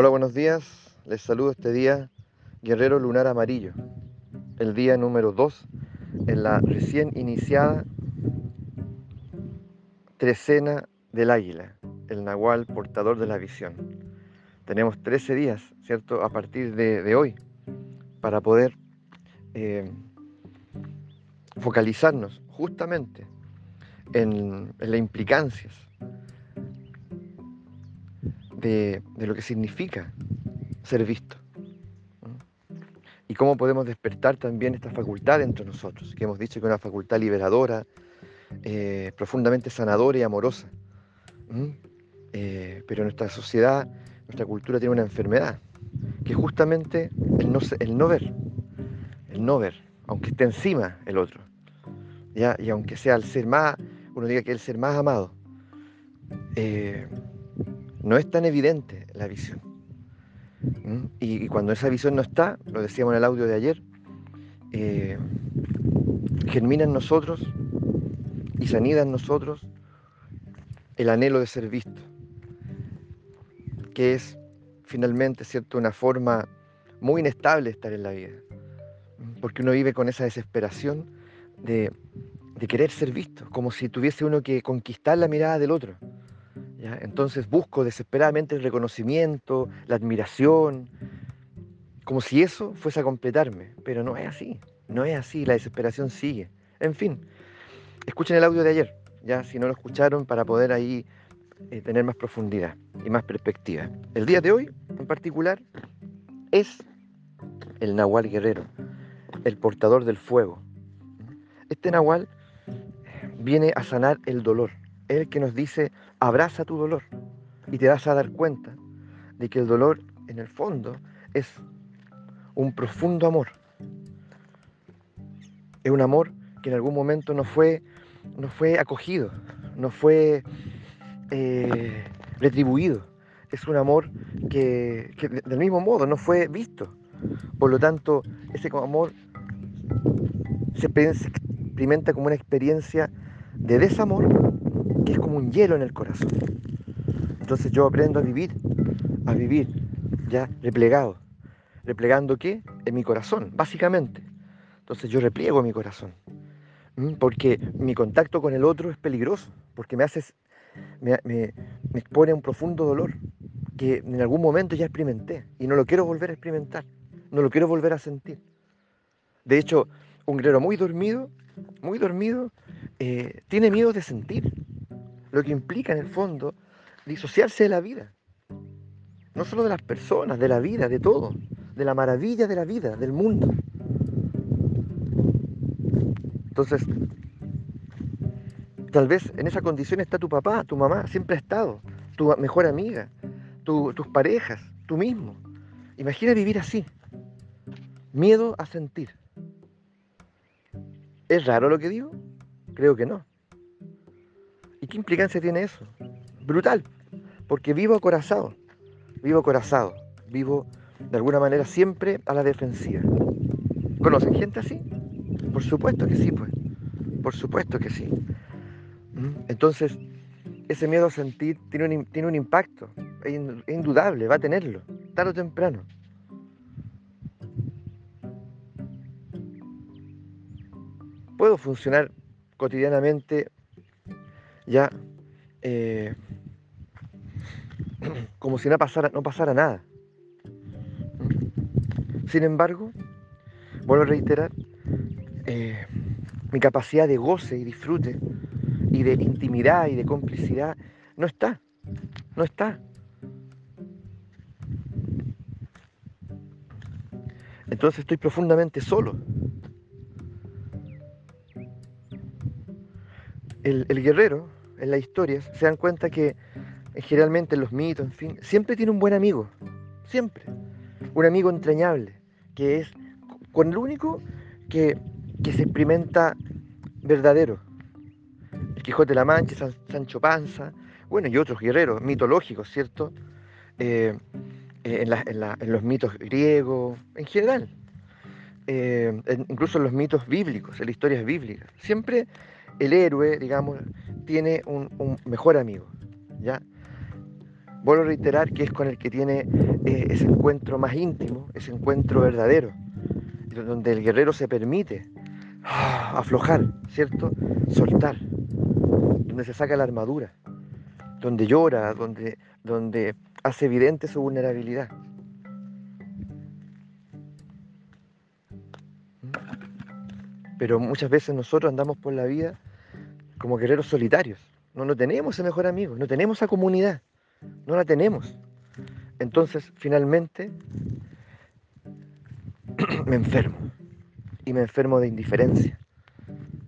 Hola, buenos días. Les saludo este día, Guerrero Lunar Amarillo, el día número 2 en la recién iniciada trecena del águila, el nahual portador de la visión. Tenemos 13 días, ¿cierto?, a partir de, hoy, para poder eh, focalizarnos justamente en, en las implicancias de, lo que significa ser visto. Y cómo podemos despertar también esta facultad entre nosotros, que hemos dicho que es una facultad liberadora, eh, profundamente sanadora y amorosa. Eh, pero nuestra sociedad, nuestra cultura tiene una enfermedad, que es justamente el no, el no ver, el no ver, aunque esté encima el otro. ¿ya? Y aunque sea el ser más, uno diga que el ser más amado, eh, no es tan evidente la visión. ¿Mm? Y, cuando esa visión no está, lo decíamos en el audio de ayer, eh, germina en nosotros y se anida en nosotros el anhelo de ser visto, que es finalmente ¿cierto? una forma muy inestable de estar en la vida, porque uno vive con esa desesperación de, de querer ser visto, como si tuviese uno que conquistar la mirada del otro. Entonces busco desesperadamente el reconocimiento, la admiración, como si eso fuese a completarme, pero no es así, no es así, la desesperación sigue. En fin, escuchen el audio de ayer, ya si no lo escucharon, para poder ahí eh, tener más profundidad y más perspectiva. El día de hoy, en particular, es el Nahual Guerrero, el portador del fuego. Este Nahual viene a sanar el dolor, el que nos dice, abraza tu dolor y te vas a dar cuenta de que el dolor en el fondo es un profundo amor. Es un amor que en algún momento no fue, no fue acogido, no fue eh, retribuido. Es un amor que, que del mismo modo no fue visto. Por lo tanto, ese amor se experimenta como una experiencia de desamor que es como un hielo en el corazón. Entonces yo aprendo a vivir, a vivir ya replegado. ¿Replegando qué? En mi corazón, básicamente. Entonces yo repliego mi corazón. Porque mi contacto con el otro es peligroso, porque me hace, me, expone a un profundo dolor que en algún momento ya experimenté y no lo quiero volver a experimentar, no lo quiero volver a sentir. De hecho, un guerrero muy dormido, muy dormido, eh, tiene miedo de sentir lo que implica en el fondo disociarse de la vida. No solo de las personas, de la vida, de todo, de la maravilla de la vida, del mundo. Entonces, tal vez en esa condición está tu papá, tu mamá, siempre ha estado, tu mejor amiga, tus parejas, tú mismo. Imagina vivir así. Miedo a sentir. ¿Es raro lo que digo? Creo que no. ¿Y qué implicancia tiene eso? Brutal, porque vivo acorazado, vivo acorazado, vivo de alguna manera siempre a la defensiva. ¿Conocen gente así? Por supuesto que sí, pues. Por supuesto que sí. ¿Mm? Entonces, ese miedo a sentir tiene un, tiene un impacto, es indudable, va a tenerlo, tarde o temprano. Puedo funcionar cotidianamente ya eh, como si no pasara, no pasara nada. Sin embargo, vuelvo a reiterar, eh, mi capacidad de goce y disfrute y de intimidad y de complicidad no está, no está. Entonces estoy profundamente solo. El, el guerrero en las historias, se dan cuenta que eh, generalmente en los mitos, en fin, siempre tiene un buen amigo, siempre. Un amigo entrañable, que es con el único que, se experimenta verdadero. El Quijote de la Mancha, Sancho Panza, bueno, y otros guerreros mitológicos, ¿cierto? Eh, eh, en, los mitos griegos, en general. incluso en los mitos bíblicos, en las historias bíblicas. Siempre el héroe, digamos, tiene un, mejor amigo, ¿ya? Vuelvo a reiterar que es con el que tiene eh, ese encuentro más íntimo, ese encuentro verdadero, donde el guerrero se permite ah, aflojar, ¿cierto? Soltar, donde se saca la armadura, donde llora, donde, donde hace evidente su vulnerabilidad. Pero muchas veces nosotros andamos por la vida como guerreros solitarios. No, no tenemos ese mejor amigo, no tenemos esa comunidad, no la tenemos. Entonces, finalmente, me enfermo. Y me enfermo de indiferencia.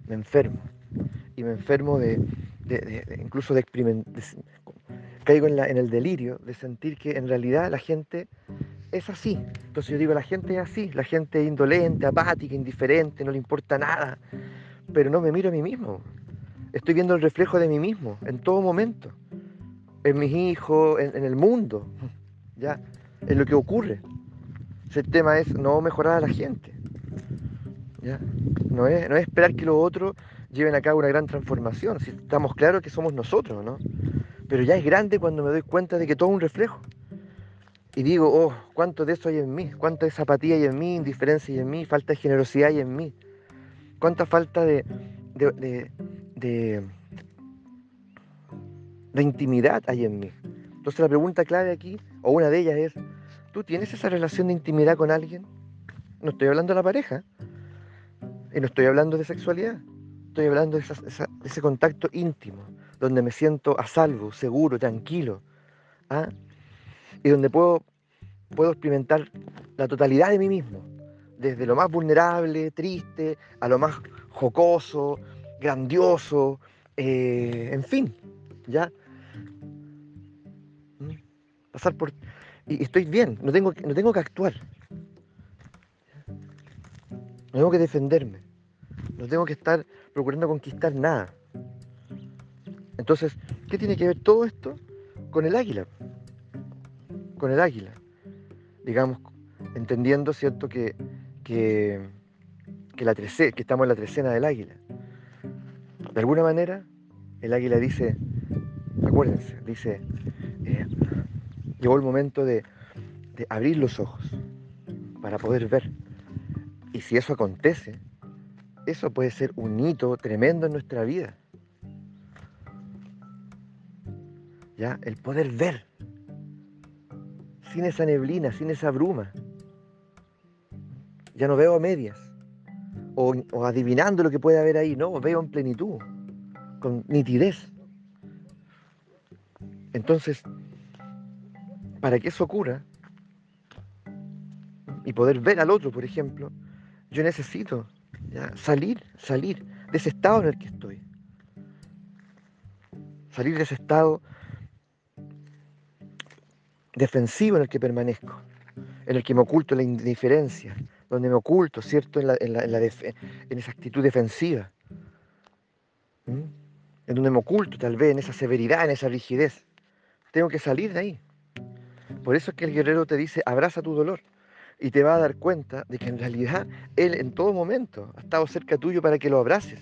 Me enfermo. Y me enfermo de, incluso de experimentar. Caigo en, en el delirio de sentir que en realidad la gente es así. Entonces yo digo, la gente es así, la gente es indolente, apática, indiferente, no le importa nada. Pero no me miro a mí mismo. Estoy viendo el reflejo de mí mismo en todo momento. En mis hijos, en, el mundo. Ya, en lo que ocurre. El tema es no mejorar a la gente. ¿ya? No, es, no es esperar que los otros lleven a cabo una gran transformación. Si estamos claros que somos nosotros, ¿no? Pero ya es grande cuando me doy cuenta de que todo es un reflejo y digo, oh, cuánto de eso hay en mí, cuánta de apatía hay en mí, indiferencia hay en mí, falta de generosidad hay en mí, cuánta falta de, de, intimidad hay en mí. Entonces la pregunta clave aquí, o una de ellas es, ¿tú tienes esa relación de intimidad con alguien? No estoy hablando de la pareja, y no estoy hablando de sexualidad, estoy hablando de, de ese contacto íntimo, donde me siento a salvo, seguro, tranquilo. ¿ah? y donde puedo, puedo experimentar la totalidad de mí mismo, desde lo más vulnerable, triste, a lo más jocoso, grandioso, eh, en fin, ¿ya? ¿Mm? Pasar por... Y estoy bien, no tengo, no tengo que actuar. No tengo que defenderme. No tengo que estar procurando conquistar nada. Entonces, ¿qué tiene que ver todo esto con el águila? con el águila. Digamos, entendiendo, ¿cierto?, que, que, la que estamos en la trecena del águila. De alguna manera, el águila dice, acuérdense, dice, eh, llegó el momento de, de abrir los ojos para poder ver. Y si eso acontece, eso puede ser un hito tremendo en nuestra vida. ¿Ya? El poder ver sin esa neblina, sin esa bruma. Ya no veo a medias o, adivinando lo que puede haber ahí, no, veo en plenitud, con nitidez. Entonces, para que eso ocurra y poder ver al otro, por ejemplo, yo necesito salir, salir de ese estado en el que estoy. Salir de ese estado defensivo en el que permanezco, en el que me oculto la indiferencia, donde me oculto, ¿cierto?, en, esa actitud defensiva, en donde me oculto tal vez en esa severidad, en esa rigidez. Tengo que salir de ahí. Por eso es que el guerrero te dice, abraza tu dolor y te va a dar cuenta de que en realidad Él en todo momento ha estado cerca tuyo para que lo abraces,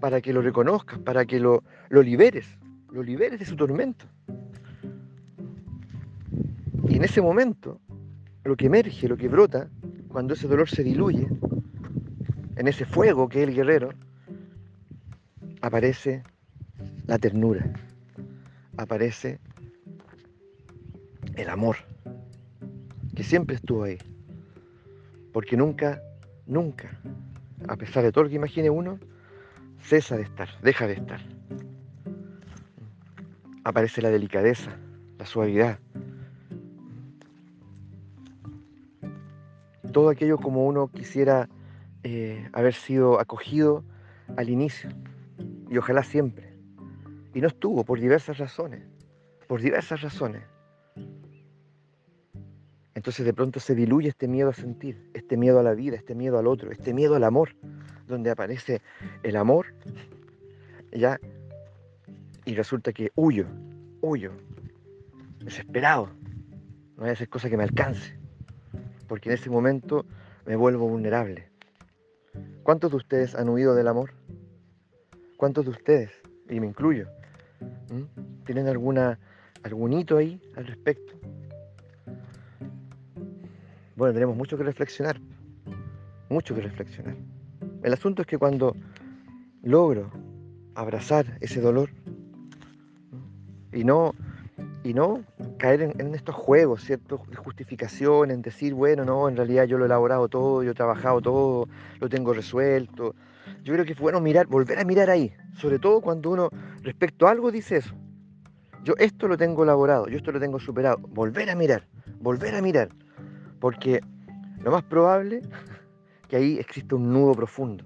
para que lo reconozcas, para que lo liberes, lo liberes de su tormento. Y en ese momento, lo que emerge, lo que brota, cuando ese dolor se diluye, en ese fuego que es el guerrero, aparece la ternura, aparece el amor, que siempre estuvo ahí. Porque nunca, nunca, a pesar de todo lo que imagine uno, cesa de estar, deja de estar. Aparece la delicadeza, la suavidad, todo aquello como uno quisiera eh, haber sido acogido al inicio y ojalá siempre. Y no estuvo por diversas razones, por diversas razones. Entonces de pronto se diluye este miedo a sentir, este miedo a la vida, este miedo al otro, este miedo al amor, donde aparece el amor, ya, y resulta que huyo, huyo, desesperado, no hay a hacer cosa que me alcance porque en ese momento me vuelvo vulnerable. ¿Cuántos de ustedes han huido del amor? ¿Cuántos de ustedes, y me incluyo, tienen alguna algún hito ahí al respecto. Bueno, tenemos mucho que reflexionar, mucho que reflexionar. El asunto es que cuando logro abrazar ese dolor y no y no caer en, estos juegos, ¿cierto? De justificación, en decir, bueno, no, en realidad yo lo he elaborado todo, yo he trabajado todo, lo tengo resuelto. Yo creo que es bueno mirar, volver a mirar ahí, sobre todo cuando uno respecto a algo dice eso. Yo esto lo tengo elaborado, yo esto lo tengo superado. Volver a mirar, volver a mirar. Porque lo más probable que ahí existe un nudo profundo.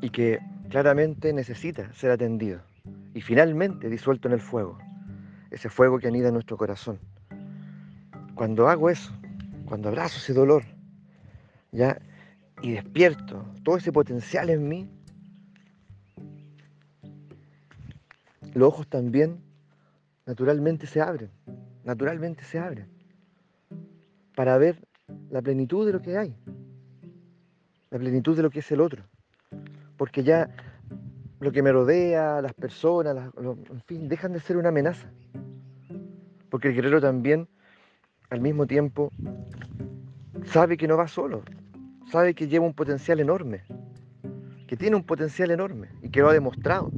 Y que claramente necesita ser atendido y finalmente disuelto en el fuego, ese fuego que anida en nuestro corazón. Cuando hago eso, cuando abrazo ese dolor, ya y despierto todo ese potencial en mí, los ojos también naturalmente se abren, naturalmente se abren, para ver la plenitud de lo que hay, la plenitud de lo que es el otro porque ya lo que me rodea, las personas, en fin, dejan de ser una amenaza. Porque el guerrero también, al mismo tiempo, sabe que no va solo, sabe que lleva un potencial enorme, que tiene un potencial enorme y que lo ha demostrado.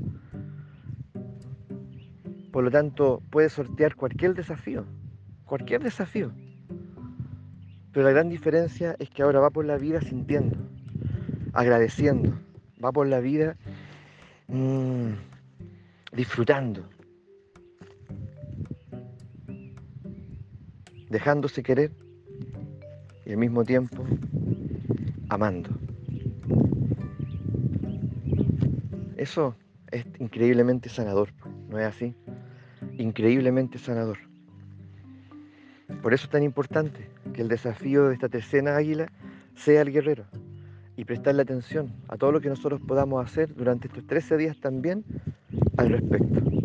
Por lo tanto, puede sortear cualquier desafío, cualquier desafío. Pero la gran diferencia es que ahora va por la vida sintiendo, agradeciendo, va por la vida mm, disfrutando, dejándose querer y al mismo tiempo amando. Eso es increíblemente sanador, ¿no es así? Increíblemente sanador. Por eso es tan importante que el desafío de esta tercera águila sea el guerrero, y prestarle atención a todo lo que nosotros podamos hacer durante estos 13 días también al respecto.